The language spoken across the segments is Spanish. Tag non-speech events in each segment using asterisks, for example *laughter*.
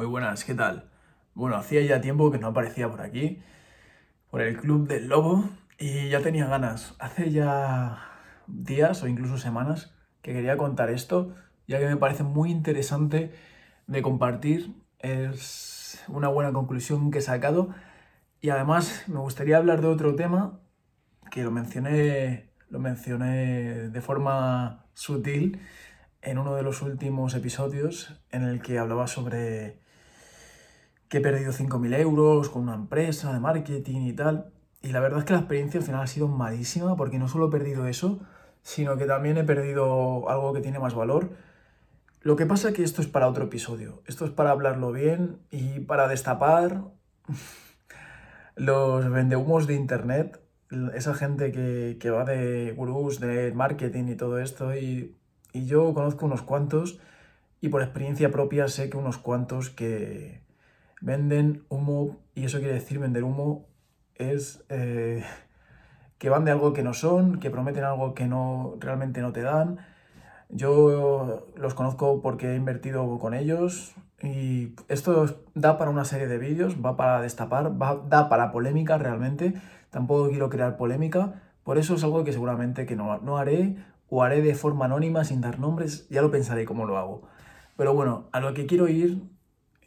Muy buenas, ¿qué tal? Bueno, hacía ya tiempo que no aparecía por aquí, por el Club del Lobo, y ya tenía ganas. Hace ya días o incluso semanas que quería contar esto, ya que me parece muy interesante de compartir. Es una buena conclusión que he sacado. Y además me gustaría hablar de otro tema que lo mencioné, lo mencioné de forma sutil en uno de los últimos episodios en el que hablaba sobre que he perdido 5.000 euros con una empresa de marketing y tal. Y la verdad es que la experiencia al final ha sido malísima porque no solo he perdido eso, sino que también he perdido algo que tiene más valor. Lo que pasa es que esto es para otro episodio. Esto es para hablarlo bien y para destapar *laughs* los vendehumos de internet. Esa gente que, que va de gurús, de marketing y todo esto. Y y yo conozco unos cuantos y por experiencia propia sé que unos cuantos que venden humo, y eso quiere decir vender humo, es eh, que van de algo que no son, que prometen algo que no realmente no te dan. Yo los conozco porque he invertido con ellos y esto da para una serie de vídeos, va para destapar, va, da para polémica realmente. Tampoco quiero crear polémica, por eso es algo que seguramente que no, no haré o haré de forma anónima sin dar nombres, ya lo pensaré cómo lo hago. Pero bueno, a lo que quiero ir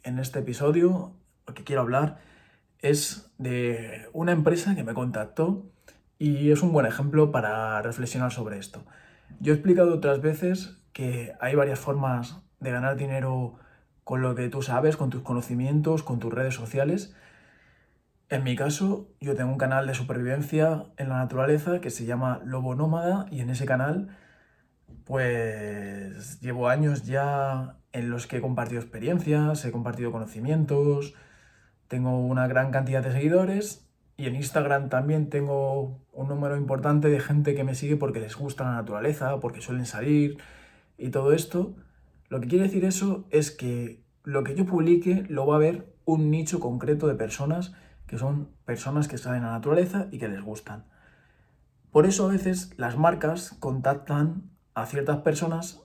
en este episodio, lo que quiero hablar es de una empresa que me contactó y es un buen ejemplo para reflexionar sobre esto. Yo he explicado otras veces que hay varias formas de ganar dinero con lo que tú sabes, con tus conocimientos, con tus redes sociales. En mi caso, yo tengo un canal de supervivencia en la naturaleza que se llama Lobo Nómada y en ese canal pues llevo años ya en los que he compartido experiencias, he compartido conocimientos, tengo una gran cantidad de seguidores y en Instagram también tengo un número importante de gente que me sigue porque les gusta la naturaleza, porque suelen salir y todo esto. Lo que quiere decir eso es que lo que yo publique lo va a ver un nicho concreto de personas que son personas que salen a la naturaleza y que les gustan. Por eso a veces las marcas contactan a ciertas personas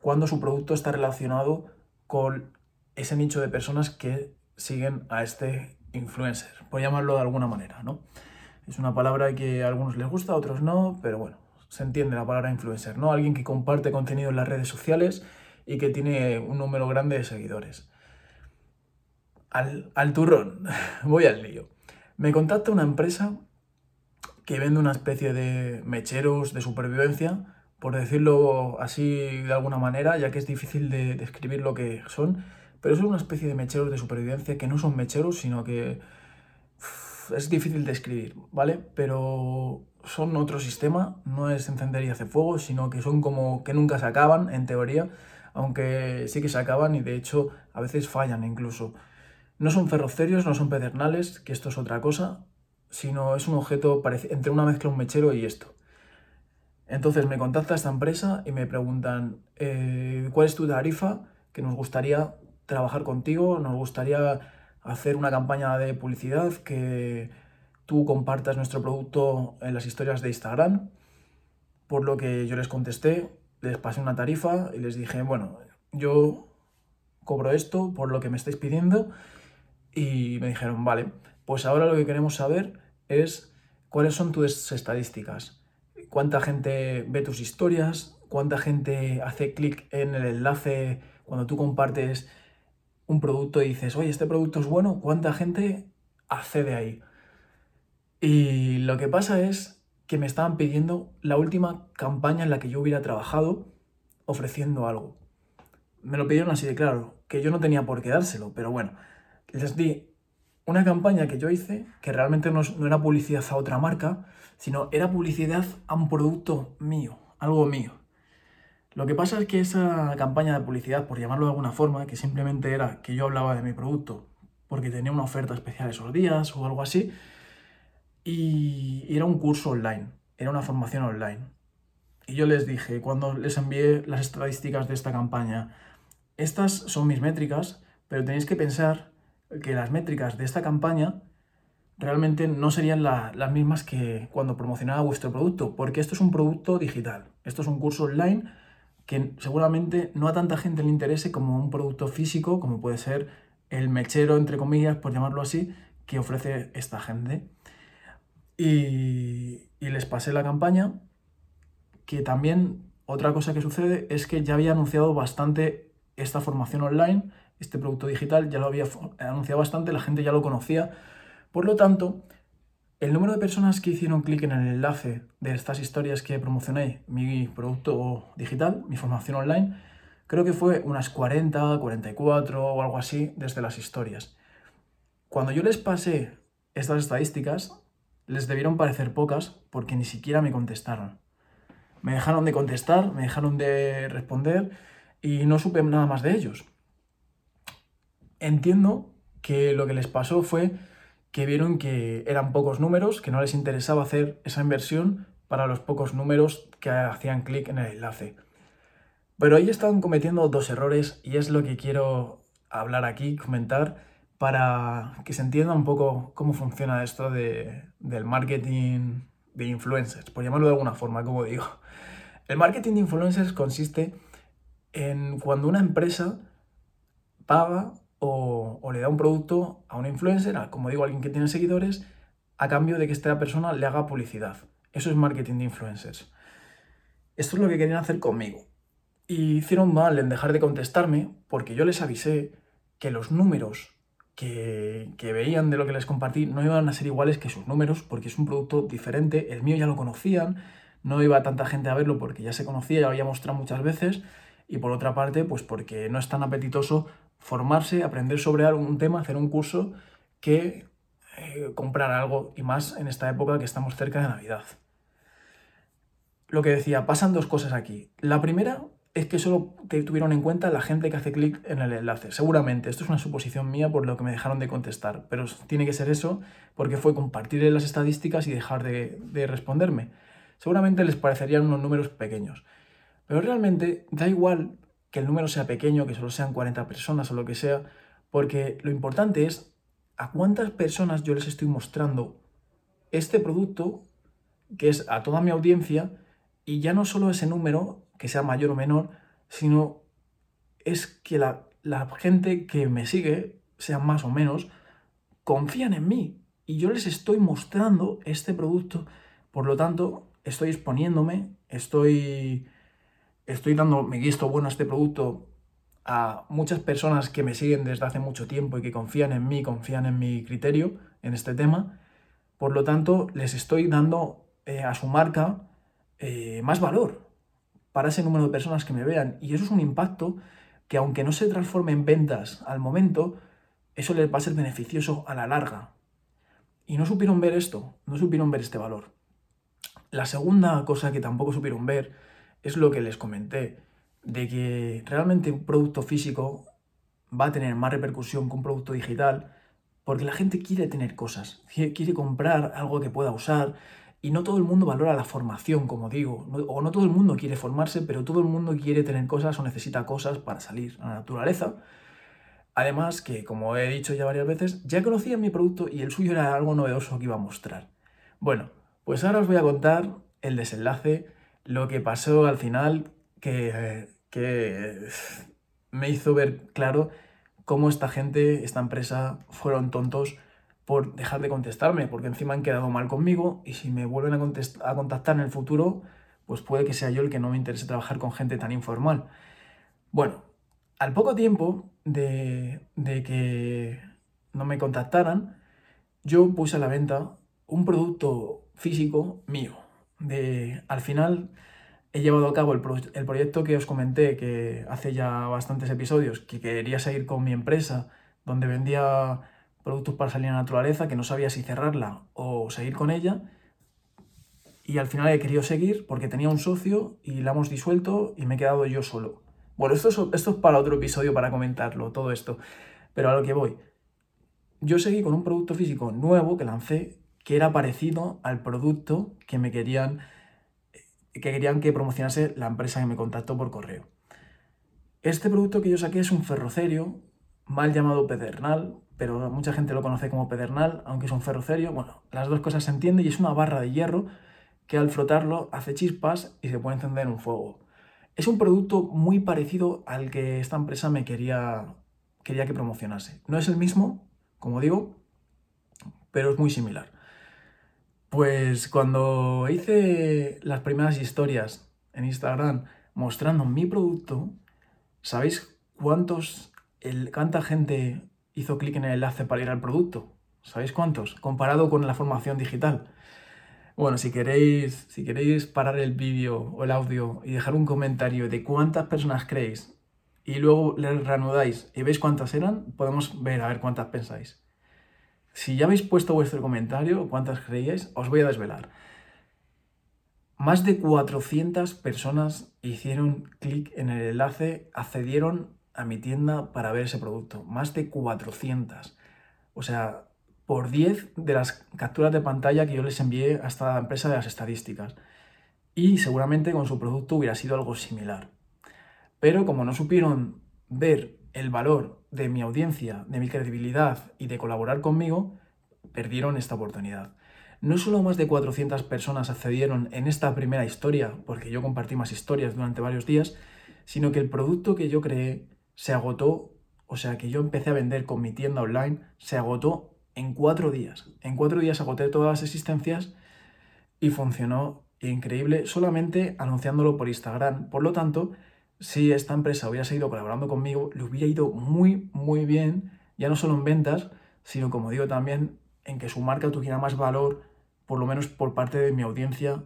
cuando su producto está relacionado con ese nicho de personas que siguen a este influencer, por llamarlo de alguna manera, ¿no? Es una palabra que a algunos les gusta, a otros no, pero bueno, se entiende la palabra influencer, ¿no? Alguien que comparte contenido en las redes sociales y que tiene un número grande de seguidores. Al, al turrón, *laughs* voy al lío. Me contacta una empresa que vende una especie de mecheros de supervivencia por decirlo así de alguna manera, ya que es difícil de describir lo que son, pero son una especie de mecheros de supervivencia que no son mecheros, sino que es difícil de describir, ¿vale? Pero son otro sistema, no es encender y hacer fuego, sino que son como que nunca se acaban, en teoría, aunque sí que se acaban y de hecho a veces fallan incluso. No son ferrocerios, no son pedernales, que esto es otra cosa, sino es un objeto entre una mezcla un mechero y esto. Entonces me contacta esta empresa y me preguntan, eh, ¿cuál es tu tarifa? Que nos gustaría trabajar contigo, nos gustaría hacer una campaña de publicidad, que tú compartas nuestro producto en las historias de Instagram. Por lo que yo les contesté, les pasé una tarifa y les dije, bueno, yo cobro esto por lo que me estáis pidiendo. Y me dijeron, vale, pues ahora lo que queremos saber es cuáles son tus estadísticas cuánta gente ve tus historias, cuánta gente hace clic en el enlace cuando tú compartes un producto y dices, oye, este producto es bueno, cuánta gente accede ahí. Y lo que pasa es que me estaban pidiendo la última campaña en la que yo hubiera trabajado ofreciendo algo. Me lo pidieron así de claro, que yo no tenía por qué dárselo, pero bueno, les di una campaña que yo hice, que realmente no, era publicidad a otra marca, sino era publicidad a un producto mío, algo mío. Lo que pasa es que esa campaña de publicidad, por llamarlo de alguna forma, que simplemente era que yo hablaba de mi producto porque tenía una oferta especial esos días o algo así, y era un curso online, era una formación online. Y yo les dije, cuando les envié las estadísticas de esta campaña, estas son mis métricas, pero tenéis que pensar que las métricas de esta campaña realmente no serían las mismas que cuando promocionaba vuestro producto, porque esto es un producto digital, esto es un curso online que seguramente no a tanta gente le interese como un producto físico, como puede ser el mechero, entre comillas, por llamarlo así, que ofrece esta gente. Y, y les pasé la campaña, que también otra cosa que sucede es que ya había anunciado bastante esta formación online, este producto digital, ya lo había anunciado bastante, la gente ya lo conocía. Por lo tanto, el número de personas que hicieron clic en el enlace de estas historias que promocioné, mi producto digital, mi formación online, creo que fue unas 40, 44 o algo así desde las historias. Cuando yo les pasé estas estadísticas, les debieron parecer pocas porque ni siquiera me contestaron. Me dejaron de contestar, me dejaron de responder y no supe nada más de ellos. Entiendo que lo que les pasó fue que vieron que eran pocos números, que no les interesaba hacer esa inversión para los pocos números que hacían clic en el enlace. Pero ahí están cometiendo dos errores y es lo que quiero hablar aquí, comentar, para que se entienda un poco cómo funciona esto de, del marketing de influencers, por llamarlo de alguna forma, como digo. El marketing de influencers consiste en cuando una empresa paga o, le da un producto a un influencer, como digo, a alguien que tiene seguidores, a cambio de que esta persona le haga publicidad. Eso es marketing de influencers. Esto es lo que querían hacer conmigo. Y hicieron mal en dejar de contestarme porque yo les avisé que los números que, que, veían de lo que les compartí no iban a ser iguales que sus números porque es un producto diferente. El mío ya lo conocían, no iba tanta gente a verlo porque ya se conocía, ya lo había mostrado muchas veces. Y por otra parte, pues porque no es tan apetitoso formarse, aprender sobre algún tema, hacer un curso, que eh, comprar algo y más en esta época que estamos cerca de Navidad. Lo que decía, pasan dos cosas aquí. La primera es que solo te tuvieron en cuenta la gente que hace clic en el enlace. Seguramente, esto es una suposición mía por lo que me dejaron de contestar, pero tiene que ser eso porque fue compartir las estadísticas y dejar de, de responderme. Seguramente les parecerían unos números pequeños, pero realmente da igual que el número sea pequeño, que solo sean 40 personas o lo que sea, porque lo importante es a cuántas personas yo les estoy mostrando este producto, que es a toda mi audiencia, y ya no solo ese número, que sea mayor o menor, sino es que la, la gente que me sigue, sea más o menos, confían en mí y yo les estoy mostrando este producto, por lo tanto, estoy exponiéndome, estoy estoy dando mi visto bueno a este producto a muchas personas que me siguen desde hace mucho tiempo y que confían en mí, confían en mi criterio en este tema. Por lo tanto, les estoy dando eh, a su marca eh, más valor para ese número de personas que me vean. Y eso es un impacto que aunque no se transforme en ventas al momento, eso les va a ser beneficioso a la larga. Y no supieron ver esto, no supieron ver este valor. La segunda cosa que tampoco supieron ver es lo que les comenté, de que realmente un producto físico va a tener más repercusión que un producto digital, porque la gente quiere tener cosas, quiere comprar algo que pueda usar, y no todo el mundo valora la formación, como digo, o no todo el mundo quiere formarse, pero todo el mundo quiere tener cosas o necesita cosas para salir a la naturaleza. Además que, como he dicho ya varias veces, ya conocía mi producto y el suyo era algo novedoso que iba a mostrar. Bueno, pues ahora os voy a contar el desenlace lo que pasó al final que, me hizo ver claro cómo esta gente, esta empresa, fueron tontos por dejar de contestarme, porque encima han quedado mal conmigo y si me vuelven a, a contactar en el futuro, pues puede que sea yo el que no me interese trabajar con gente tan informal. Bueno, al poco tiempo de, de que no me contactaran, yo puse a la venta un producto físico mío de, al final he llevado a cabo el, proyecto que os comenté, que hace ya bastantes episodios, que quería seguir con mi empresa, donde vendía productos para salir a la naturaleza, que no sabía si cerrarla o seguir con ella. Y al final he querido seguir porque tenía un socio y la hemos disuelto y me he quedado yo solo. Bueno, esto es, esto es para otro episodio para comentarlo, todo esto. Pero a lo que voy. Yo seguí con un producto físico nuevo que lancé que era parecido al producto que me querían que querían que promocionase la empresa que me contactó por correo. Este producto que yo saqué es un ferrocerio, mal llamado pedernal, pero mucha gente lo conoce como pedernal, aunque es un ferrocerio. Bueno, las dos cosas se entienden y es una barra de hierro que al frotarlo hace chispas y se puede encender un fuego. Es un producto muy parecido al que esta empresa me quería, quería que promocionase. No es el mismo, como digo, pero es muy similar. Pues cuando hice las primeras historias en Instagram mostrando mi producto, ¿sabéis cuántos, el, cuánta gente hizo clic en el enlace para ir al producto? ¿Sabéis cuántos? Comparado con la formación digital. Bueno, si queréis, si queréis parar el vídeo o el audio y dejar un comentario de cuántas personas creéis y luego le reanudáis y veis cuántas eran, podemos ver a ver cuántas pensáis. Si ya habéis puesto vuestro comentario, cuántas creíais, os voy a desvelar. Más de 400 personas hicieron clic en el enlace, accedieron a mi tienda para ver ese producto. Más de 400. O sea, por 10 de las capturas de pantalla que yo les envié a esta empresa de las estadísticas. Y seguramente con su producto hubiera sido algo similar. Pero como no supieron ver el valor de mi audiencia, de mi credibilidad y de colaborar conmigo, perdieron esta oportunidad. No solo más de 400 personas accedieron en esta primera historia, porque yo compartí más historias durante varios días, sino que el producto que yo creé se agotó, o sea que yo empecé a vender con mi tienda online, se agotó en cuatro días. En cuatro días agoté todas las existencias y funcionó increíble solamente anunciándolo por Instagram. Por lo tanto, si esta empresa hubiera seguido colaborando conmigo, le hubiera ido muy, muy bien, ya no solo en ventas, sino como digo también en que su marca tuviera más valor, por lo menos por parte de mi audiencia,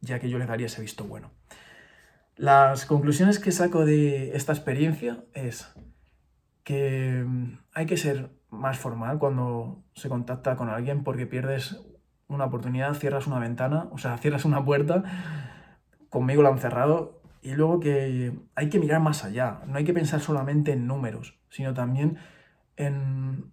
ya que yo le daría ese visto bueno. Las conclusiones que saco de esta experiencia es que mm, hay que ser más formal cuando se contacta con alguien porque pierdes una oportunidad, cierras una ventana, o sea, cierras una puerta, conmigo la han cerrado y luego que hay que mirar más allá, no hay que pensar solamente en números, sino también en,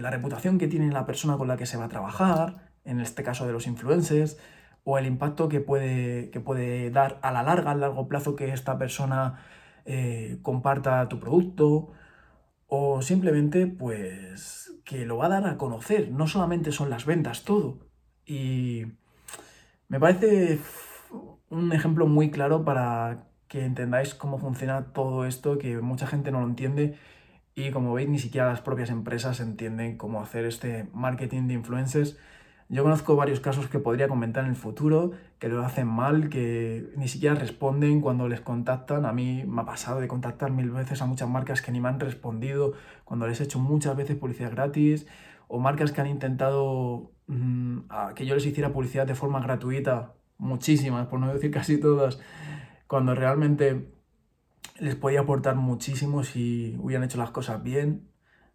la reputación que tiene la persona con la que se va a trabajar, en este caso de los influencers, o el impacto que puede, que puede dar a la larga, a largo plazo, que esta persona eh, comparta tu producto, o simplemente pues que lo va a dar a conocer, no solamente son las ventas, todo. Y me parece un ejemplo muy claro para que entendáis cómo funciona todo esto, que mucha gente no lo entiende y como veis ni siquiera las propias empresas entienden cómo hacer este marketing de influencers. Yo conozco varios casos que podría comentar en el futuro, que lo hacen mal, que ni siquiera responden cuando les contactan. A mí me ha pasado de contactar mil veces a muchas marcas que ni me han respondido cuando les he hecho muchas veces publicidad gratis, o marcas que han intentado mm, que yo les hiciera publicidad de forma gratuita muchísimas, por no decir *laughs* casi todas, cuando realmente les podía aportar muchísimo si hubieran hecho las cosas bien,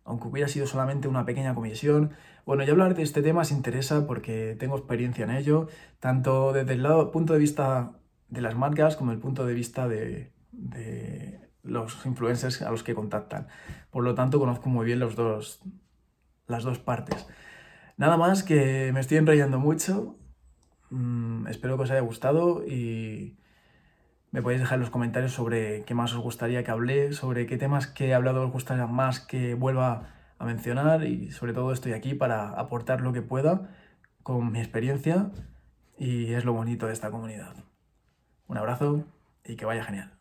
aunque hubiera sido solamente una pequeña comisión. Bueno, ya hablar de este tema se interesa porque tengo experiencia en ello, tanto desde el lado, punto de vista de las marcas como el punto de vista de, de los influencers a los que contactan. Por lo tanto, conozco muy bien los dos, las dos partes. Nada más que me estoy enrollando mucho, Mm, espero que os haya gustado y me podéis dejar en los comentarios sobre qué más os gustaría que hable, sobre qué temas que he hablado os gustaría más que vuelva a mencionar y sobre todo estoy aquí para aportar lo que pueda con mi experiencia y es lo bonito de esta comunidad. Un abrazo y que vaya genial.